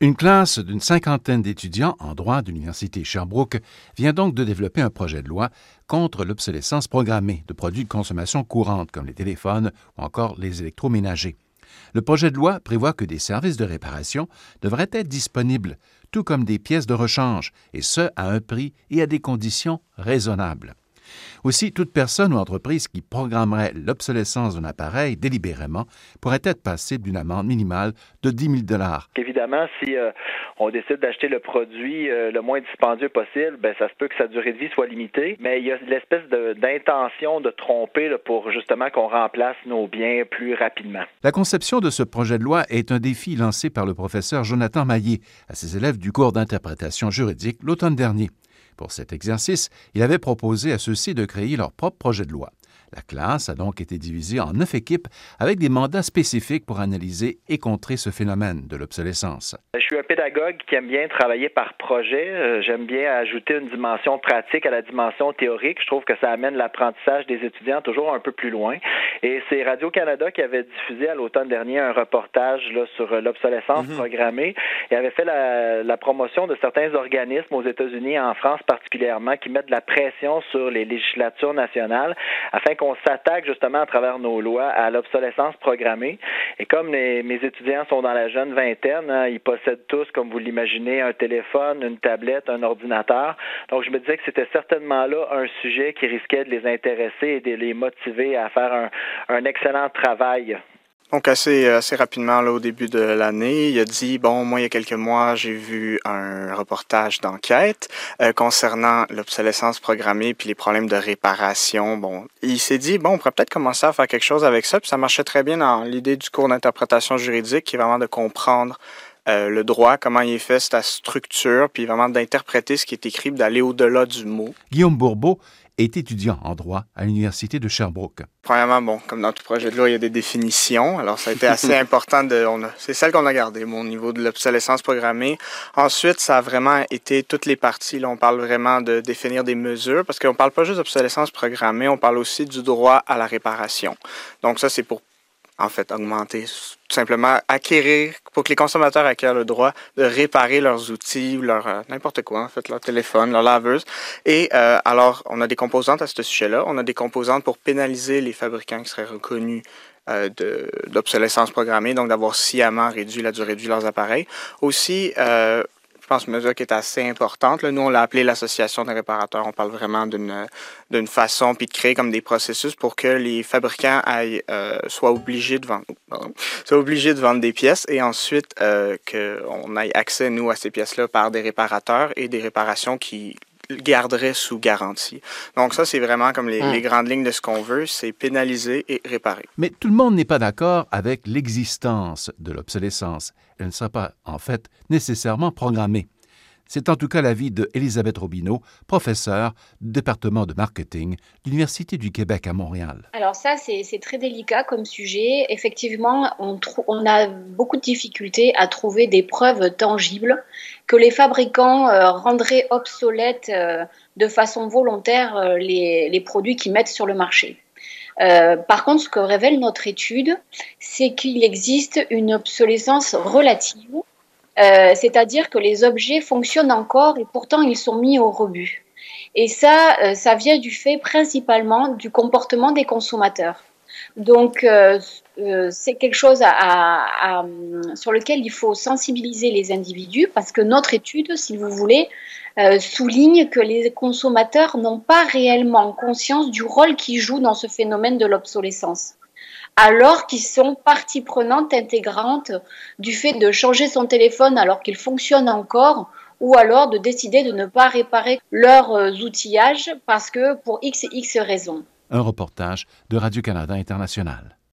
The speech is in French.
Une classe d'une cinquantaine d'étudiants en droit de l'Université Sherbrooke vient donc de développer un projet de loi contre l'obsolescence programmée de produits de consommation courante comme les téléphones ou encore les électroménagers. Le projet de loi prévoit que des services de réparation devraient être disponibles, tout comme des pièces de rechange, et ce à un prix et à des conditions raisonnables. Aussi, toute personne ou entreprise qui programmerait l'obsolescence d'un appareil délibérément pourrait être passible d'une amende minimale de 10 000 Évidemment, si euh, on décide d'acheter le produit euh, le moins dispendieux possible, ben, ça se peut que sa durée de vie soit limitée, mais il y a l'espèce d'intention de, tromper pour justement qu'on remplace nos biens plus rapidement. La conception de ce projet de loi est un défi lancé par le professeur Jonathan Maillé à ses élèves du cours d'interprétation juridique l'automne dernier. Pour cet exercice, il avait proposé à ceux-ci de créer leur propre projet de loi. La classe a donc été divisée en neuf équipes avec des mandats spécifiques pour analyser et contrer ce phénomène de l'obsolescence. Je suis un pédagogue qui aime bien travailler par projet. Euh, j'aime bien ajouter une dimension pratique à la dimension théorique. Je trouve que ça amène l'apprentissage des étudiants toujours un peu plus loin. Et c'est Radio-Canada qui avait diffusé à l'automne dernier un reportage là, sur l'obsolescence mhm. programmée et avait fait la, la promotion de certains organismes aux États-Unis et en France particulièrement qui mettent de la pression sur les législatures nationales afin qu'on s'attaque justement à travers nos lois à l'obsolescence programmée. Et comme mes étudiants sont dans la jeune vingtaine, hein, ils possèdent tous, comme vous l'imaginez, un téléphone, une tablette, un ordinateur. Donc, je me disais que c'était certainement là un sujet qui risquait de les intéresser et de les motiver à faire un, un excellent travail donc assez assez rapidement là au début de l'année, il a dit bon moi il y a quelques mois j'ai vu un reportage d'enquête euh, concernant l'obsolescence programmée puis les problèmes de réparation. Bon, il s'est dit bon on pourrait peut-être commencer à faire quelque chose avec ça puis ça marchait très bien dans l'idée du cours d'interprétation juridique qui est vraiment de comprendre euh, le droit, comment il est fait, sa structure, puis vraiment d'interpréter ce qui est écrit, d'aller au-delà du mot. Guillaume Bourbeau est étudiant en droit à l'Université de Sherbrooke. Premièrement, bon, comme dans tout projet de loi, il y a des définitions. Alors, ça a été assez important de. C'est celle qu'on a gardée, mon niveau de l'obsolescence programmée. Ensuite, ça a vraiment été toutes les parties. Là, on parle vraiment de définir des mesures parce qu'on parle pas juste d'obsolescence programmée, on parle aussi du droit à la réparation. Donc, ça, c'est pour en fait, augmenter, tout simplement acquérir, pour que les consommateurs acquièrent le droit de réparer leurs outils, leur euh, n'importe quoi, en fait, leur téléphone, leur laveuse. Et euh, alors, on a des composantes à ce sujet-là. On a des composantes pour pénaliser les fabricants qui seraient reconnus euh, d'obsolescence programmée, donc d'avoir sciemment réduit la durée de vie de leurs appareils. Aussi, pense, une mesure qui est assez importante. Nous, on l'a appelé l'association des réparateurs. On parle vraiment d'une d'une façon, puis de créer comme des processus pour que les fabricants aillent, euh, soient obligés de vendre, soient obligés de vendre des pièces et ensuite euh, qu'on ait accès, nous, à ces pièces-là par des réparateurs et des réparations qui garderait sous garantie. Donc ça, c'est vraiment comme les, hmm. les, grandes lignes de ce qu'on veut, c'est pénaliser et réparer. Mais tout le monde n'est pas d'accord avec l'existence de l'obsolescence. Elle ne sera pas, en fait, nécessairement programmée. C'est en tout cas l'avis de Elisabeth Robineau, professeure département de marketing de l'Université du Québec à Montréal. Alors ça, c'est très délicat comme sujet. Effectivement, on, a beaucoup de difficultés à trouver des preuves tangibles que les fabricants euh, rendraient obsolètes euh, de façon volontaire euh, les, produits qu'ils mettent sur le marché. par contre, ce que révèle notre étude, c'est qu'il existe une obsolescence relative euh, c'est-à-dire que les objets fonctionnent encore et pourtant ils sont mis au rebut. Et ça, euh, ça vient du fait principalement du comportement des consommateurs. Donc, euh, c'est quelque chose sur lequel il faut sensibiliser les individus parce que notre étude, si vous voulez, souligne que les consommateurs n'ont pas réellement conscience du rôle qu'ils jouent dans ce phénomène de l'obsolescence alors qu'ils sont partie prenante intégrante du fait de changer son téléphone alors qu'il fonctionne encore ou alors de décider de ne pas réparer leurs euh, outillages parce que pour x et x raisons. Un reportage de Radio-Canada International.